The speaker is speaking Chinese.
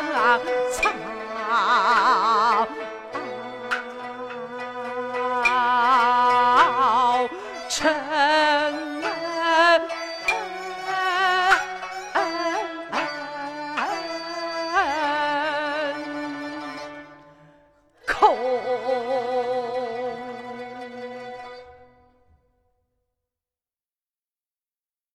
草城。